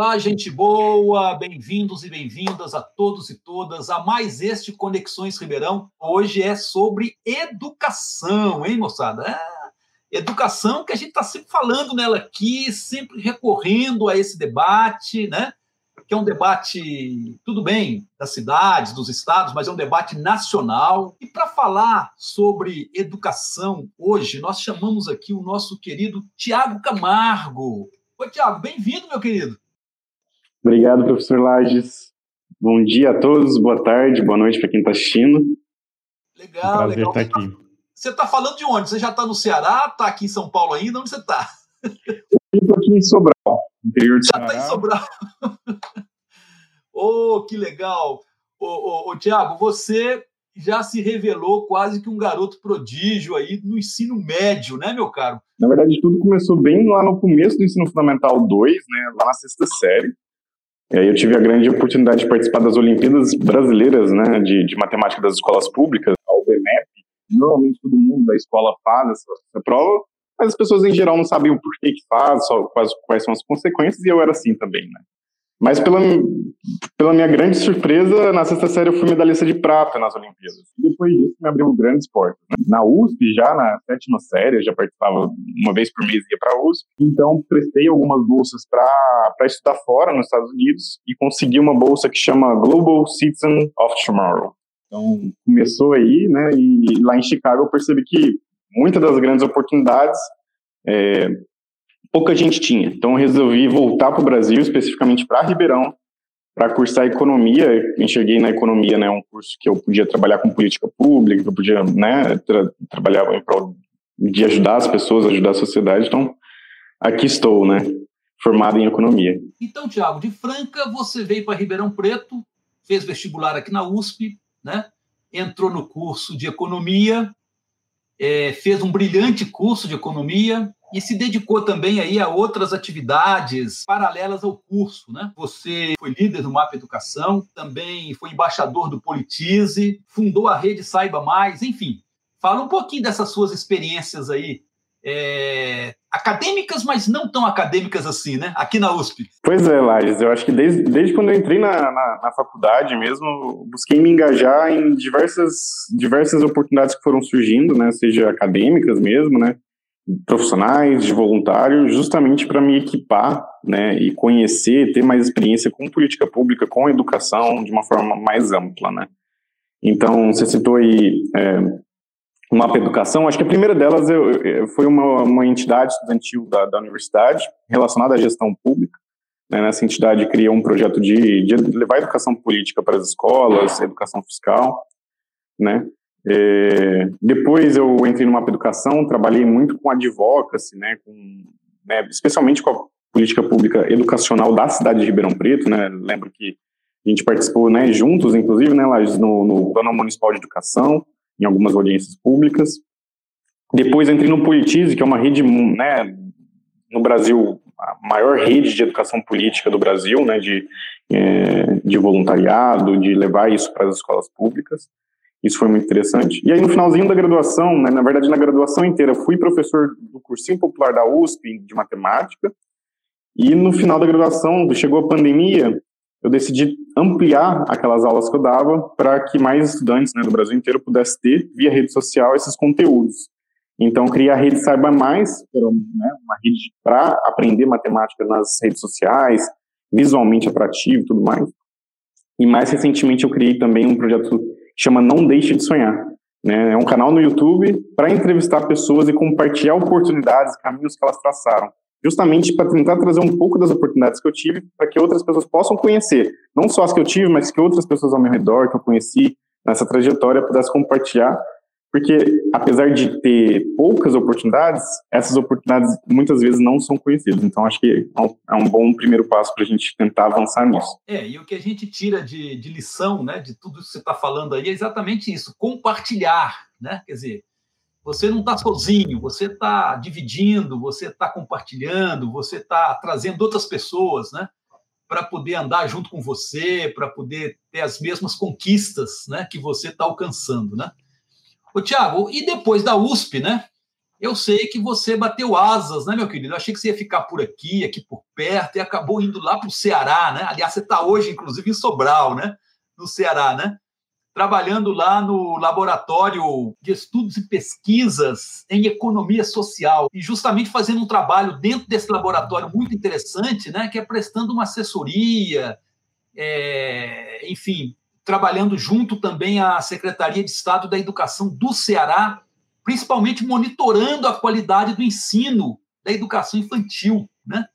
Olá, gente boa, bem-vindos e bem-vindas a todos e todas a mais este Conexões Ribeirão. Hoje é sobre educação, hein, moçada? É, educação que a gente está sempre falando nela aqui, sempre recorrendo a esse debate, né? Que é um debate, tudo bem, das cidades, dos estados, mas é um debate nacional. E para falar sobre educação hoje, nós chamamos aqui o nosso querido Tiago Camargo. Oi, Tiago, bem-vindo, meu querido. Obrigado, professor Lages. Bom dia a todos, boa tarde, boa noite para quem está assistindo. Legal, Prazer legal. estar aqui. Você está falando de onde? Você já está no Ceará? Está aqui em São Paulo ainda? Onde você está? Eu estou aqui em Sobral, interior de Já está em Sobral. oh, que legal. Ô, ô, ô, Tiago, você já se revelou quase que um garoto prodígio aí no ensino médio, né, meu caro? Na verdade, tudo começou bem lá no começo do ensino fundamental 2, né, lá na sexta série. E aí eu tive a grande oportunidade de participar das Olimpíadas Brasileiras, né, de, de Matemática das Escolas Públicas, a UBMEP. Normalmente todo mundo da escola faz essa, prova, mas as pessoas em geral não sabiam o porquê que faz, só quais, quais são as consequências, e eu era assim também, né. Mas pela, pela minha grande surpresa, na sexta série eu fui medalhista de prata nas Olimpíadas. Depois disso me abriu grandes portas. Né? Na USP, já na sétima série, eu já participava uma vez por mês ia para a USP. Então prestei algumas bolsas para estudar fora, nos Estados Unidos, e consegui uma bolsa que chama Global Citizen of Tomorrow. Então começou aí, né? E lá em Chicago eu percebi que muitas das grandes oportunidades é, pouca gente tinha. Então eu resolvi voltar para o Brasil, especificamente para Ribeirão, para cursar economia. Enxerguei na economia, né, um curso que eu podia trabalhar com política pública, que eu podia, né, tra trabalhar em prol de ajudar as pessoas, ajudar a sociedade. Então, aqui estou, né, formado em economia. Então, Tiago, de Franca, você veio para Ribeirão Preto, fez vestibular aqui na USP, né? Entrou no curso de economia, é, fez um brilhante curso de economia, e se dedicou também aí a outras atividades paralelas ao curso, né? Você foi líder do Mapa Educação, também foi embaixador do Politize, fundou a rede Saiba Mais, enfim. Fala um pouquinho dessas suas experiências aí é, acadêmicas, mas não tão acadêmicas assim, né? Aqui na USP. Pois é, Lages, eu acho que desde, desde quando eu entrei na, na, na, faculdade mesmo, busquei me engajar em diversas, diversas oportunidades que foram surgindo, né? Seja acadêmicas mesmo, né? Profissionais, de voluntários, justamente para me equipar, né, e conhecer, ter mais experiência com política pública, com educação, de uma forma mais ampla, né. Então, você citou aí é, Mapa Educação, acho que a primeira delas eu, foi uma, uma entidade estudantil da, da universidade, relacionada à gestão pública, né, nessa entidade criou um projeto de, de levar educação política para as escolas, educação fiscal, né, é, depois eu entrei no Mapa Educação, trabalhei muito com advocacy, né, com, né, especialmente com a política pública educacional da cidade de Ribeirão Preto, né, lembro que a gente participou, né, juntos, inclusive, né, lá no, no Plano Municipal de Educação, em algumas audiências públicas. Depois entrei no Politize, que é uma rede, né, no Brasil, a maior rede de educação política do Brasil, né, de, é, de voluntariado, de levar isso para as escolas públicas. Isso foi muito interessante. E aí, no finalzinho da graduação, né, na verdade, na graduação inteira, fui professor do cursinho popular da USP de matemática. E no final da graduação, chegou a pandemia, eu decidi ampliar aquelas aulas que eu dava para que mais estudantes né, do Brasil inteiro pudessem ter, via rede social, esses conteúdos. Então, criei a rede Saiba Mais, né, uma rede para aprender matemática nas redes sociais, visualmente atrativo e tudo mais. E mais recentemente eu criei também um projeto chama Não Deixe de Sonhar. Né? É um canal no YouTube para entrevistar pessoas e compartilhar oportunidades, caminhos que elas traçaram. Justamente para tentar trazer um pouco das oportunidades que eu tive para que outras pessoas possam conhecer. Não só as que eu tive, mas que outras pessoas ao meu redor, que eu conheci nessa trajetória, pudessem compartilhar porque, apesar de ter poucas oportunidades, essas oportunidades muitas vezes não são conhecidas. Então, acho que é um bom primeiro passo para a gente tentar avançar nisso. É, e o que a gente tira de, de lição, né, de tudo que você está falando aí, é exatamente isso: compartilhar. Né? Quer dizer, você não está sozinho, você está dividindo, você está compartilhando, você está trazendo outras pessoas, né? Para poder andar junto com você, para poder ter as mesmas conquistas né, que você está alcançando, né? Ô, Tiago, e depois da USP, né? eu sei que você bateu asas, né, meu querido? Eu achei que você ia ficar por aqui, aqui por perto, e acabou indo lá para o Ceará, né? Aliás, você está hoje, inclusive, em Sobral, né? No Ceará, né? Trabalhando lá no Laboratório de Estudos e Pesquisas em Economia Social, e justamente fazendo um trabalho dentro desse laboratório muito interessante, né? Que é prestando uma assessoria, é, enfim, trabalhando junto também à Secretaria de Estado da Educação do Ceará principalmente monitorando a qualidade do ensino da educação infantil, né?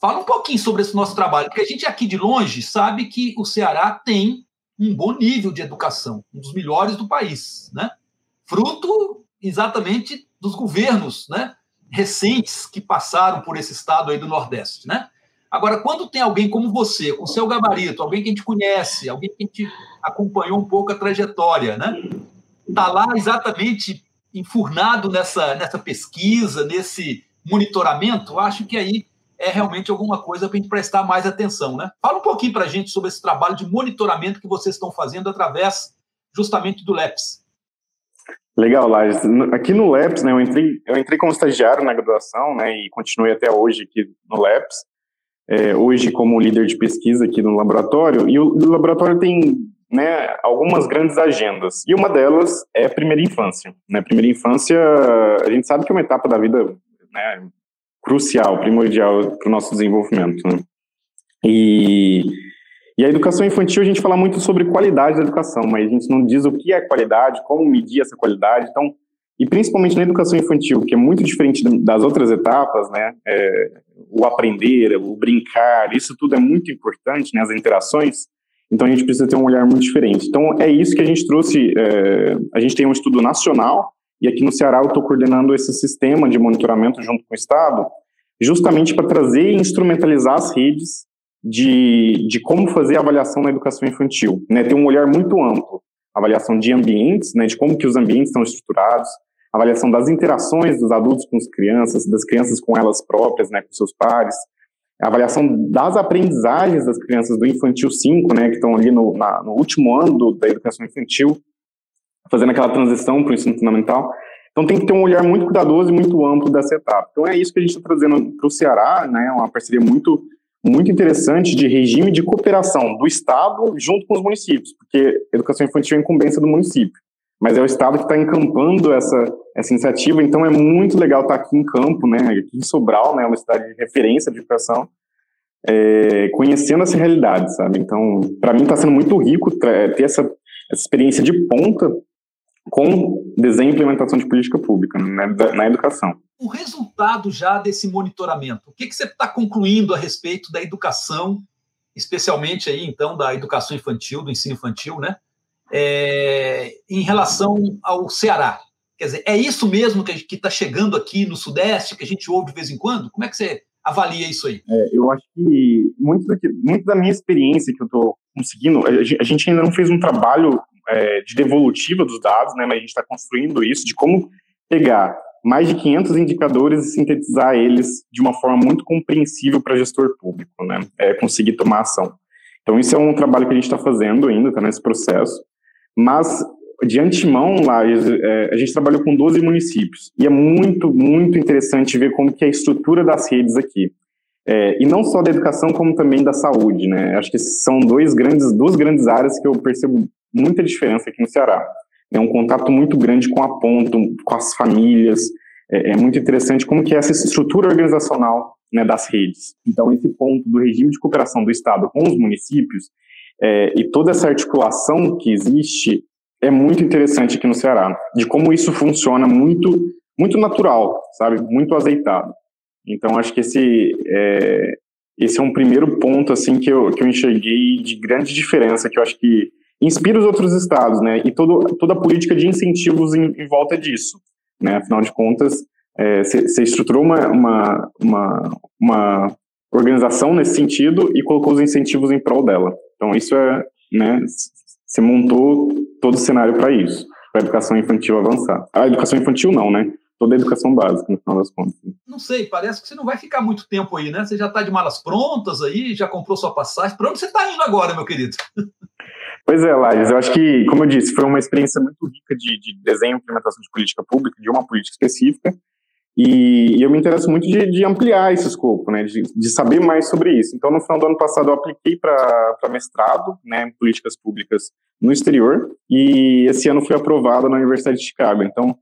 Fala um pouquinho sobre esse nosso trabalho, porque a gente aqui de longe sabe que o Ceará tem um bom nível de educação, um dos melhores do país, né? Fruto exatamente dos governos, né? Recentes que passaram por esse estado aí do Nordeste, né? Agora, quando tem alguém como você, com seu gabarito, alguém que a gente conhece, alguém que a gente acompanhou um pouco a trajetória, né? Está lá exatamente enfurnado nessa, nessa pesquisa, nesse monitoramento, acho que aí é realmente alguma coisa para a gente prestar mais atenção. Né? Fala um pouquinho para a gente sobre esse trabalho de monitoramento que vocês estão fazendo através justamente do LEPS. Legal, Lages. Aqui no LEPS, né, eu, entrei, eu entrei como estagiário na graduação né, e continuei até hoje aqui no LEPS. É, hoje como líder de pesquisa aqui no laboratório. E o, laboratório tem né, algumas grandes agendas. E uma delas é a primeira infância. Né? Primeira infância, a gente sabe que é uma etapa da vida né, crucial, primordial para o nosso desenvolvimento. Né? E, e a educação infantil, a gente fala muito sobre qualidade da educação, mas a gente não diz o que é qualidade, como medir essa qualidade. Então, e principalmente na educação infantil, que é muito diferente das outras etapas, né? É, o aprender, o brincar, isso tudo é muito importante, né? As interações. Então a gente precisa ter um olhar muito diferente. Então é isso que a gente trouxe. É, a gente tem um estudo nacional e aqui no Ceará eu estou coordenando esse sistema de monitoramento junto com o Estado, justamente para trazer e instrumentalizar as redes de, de como fazer a avaliação na educação infantil. Né? Ter um olhar muito amplo, avaliação de ambientes, né? de como que os ambientes estão estruturados, avaliação das interações dos adultos com as crianças, das crianças com elas próprias, né, com seus pares, avaliação das aprendizagens das crianças do infantil 5, né, que estão ali no, na, no último ano do, da educação infantil, fazendo aquela transição para o ensino fundamental. Então tem que ter um olhar muito cuidadoso e muito amplo dessa etapa. Então é isso que a gente está trazendo para o Ceará, né, uma parceria muito muito interessante de regime de cooperação do Estado junto com os municípios, porque educação infantil é incumbência do município mas é o Estado que está encampando essa, essa iniciativa, então é muito legal estar aqui em campo, né, aqui em Sobral, né, uma cidade de referência de educação, é, conhecendo essa realidade, sabe? Então, para mim está sendo muito rico ter essa, essa, experiência de ponta com desenho e implementação de política pública né, na educação. O resultado já desse monitoramento, o que, que você está concluindo a respeito da educação, especialmente aí, então, da educação infantil, do ensino infantil, né? é, em relação ao Ceará? Quer dizer, é isso mesmo que está chegando aqui no Sudeste, que a gente ouve de vez em quando? Como é que você avalia isso aí? É, eu acho que muito, daqui, muito da minha experiência que eu estou conseguindo, a gente ainda não fez um trabalho é, de devolutiva dos dados, né, mas a gente está construindo isso, de como pegar mais de 500 indicadores e sintetizar eles de uma forma muito compreensível para gestor público, né, é, conseguir tomar ação. Então, isso é um trabalho que a gente está fazendo ainda, está nesse processo. Mas, de antemão, lá, é, a gente trabalhou com 12 municípios. E é muito, muito interessante ver como que é a estrutura das redes aqui. É, e não só da educação, como também da saúde, né? Acho que são dois grandes, duas grandes áreas que eu percebo muita diferença aqui no Ceará. É um contato muito grande com a ponta, com as famílias. É, é muito interessante como que é essa estrutura organizacional né, das redes. Então, esse ponto do regime de cooperação do Estado com os municípios é, e toda essa articulação que existe é muito interessante aqui no Ceará, de como isso funciona muito, muito natural, sabe, muito azeitado. Então acho que esse é, esse é um primeiro ponto assim que eu, que eu enxerguei de grande diferença, que eu acho que inspira os outros estados, né, e todo, toda a política de incentivos em, em volta disso, né, afinal de contas, você é, estruturou uma, uma, uma, uma organização nesse sentido e colocou os incentivos em prol dela. Então, isso é, né, você montou todo o cenário para isso, para a educação infantil avançar. A educação infantil não, né? Toda a educação básica, no final das contas. Não sei, parece que você não vai ficar muito tempo aí, né? Você já está de malas prontas aí, já comprou sua passagem. Para onde você está indo agora, meu querido? Pois é, Lages, eu acho que, como eu disse, foi uma experiência muito rica de, de desenho e implementação de política pública, de uma política específica, E, e eu me interesso muito de, de, ampliar esse escopo, né, de, de, saber mais sobre isso. Então, no final do ano passado, eu apliquei para mestrado né, em políticas públicas no exterior, e esse ano fui aprovado na Universidade de Chicago. Então,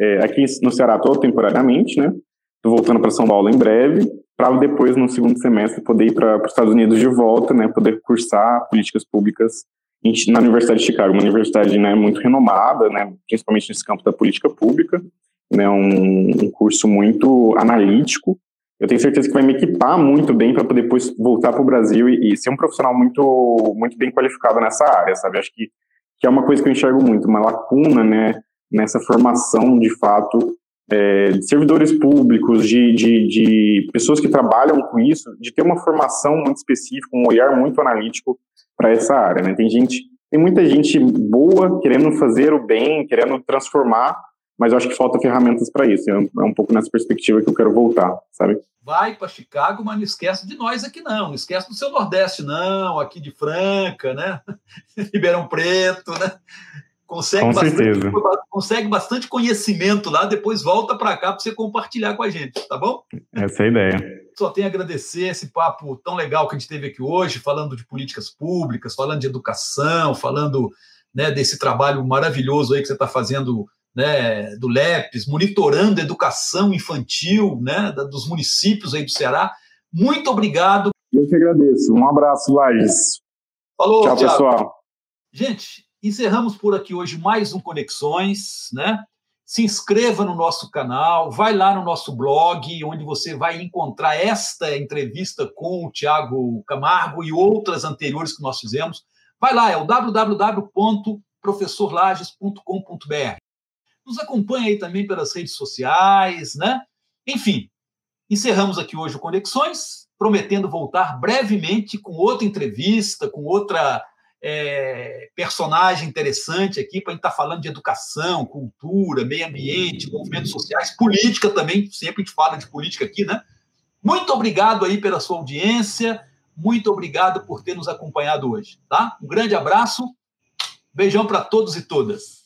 é, aqui no Ceará estou temporariamente, né, estou voltando para São Paulo em breve, para depois, no segundo semestre, poder ir para os Estados Unidos de volta, né, poder cursar políticas públicas na Universidade de Chicago, uma universidade né, muito renomada, né, principalmente nesse campo da política pública, né, um, um curso muito analítico. Eu tenho certeza que vai me equipar muito bem para poder depois voltar para o Brasil e, e, ser um profissional muito, muito bem qualificado nessa área, sabe? Acho que, que é uma coisa que eu enxergo muito, uma lacuna, né, nessa formação, de fato, é, de servidores públicos, de, de, de pessoas que trabalham com isso, de ter uma formação muito específica, um olhar muito analítico para essa área, né? Tem gente, tem muita gente boa querendo fazer o bem, querendo transformar, mas eu acho que falta ferramentas para isso. É um, é um, pouco nessa perspectiva que eu quero voltar, sabe? Vai para Chicago, mas não esquece de nós aqui não, não esquece do seu Nordeste não, aqui de Franca, né? Ribeirão Preto, né? Consegue com bastante, certeza. consegue bastante conhecimento lá, depois volta para cá para você compartilhar com a gente, tá bom? Essa é a ideia só tenho a agradecer esse papo tão legal que a gente teve aqui hoje, falando de políticas públicas, falando de educação, falando né, desse trabalho maravilhoso aí que você está fazendo né, do LEPES, monitorando a educação infantil né, dos municípios aí do Ceará. Muito obrigado. Eu que agradeço. Um abraço, Lages. Falou, Tchau, Thiago. pessoal. Gente, encerramos por aqui hoje mais um Conexões, né? se inscreva no nosso canal, vai lá no nosso blog, onde você vai encontrar esta entrevista com o Tiago Camargo e outras anteriores que nós fizemos. Vai lá, é o www.professorlages.com.br. Nos acompanhe aí também pelas redes sociais, né? Enfim, encerramos aqui hoje o Conexões, prometendo voltar brevemente com outra entrevista, com outra é, personagem interessante aqui para a gente estar tá falando de educação, cultura, meio ambiente, movimentos sociais, política também, sempre a gente fala de política aqui, né? Muito obrigado aí pela sua audiência, muito obrigado por ter nos acompanhado hoje, tá? Um grande abraço, beijão para todos e todas.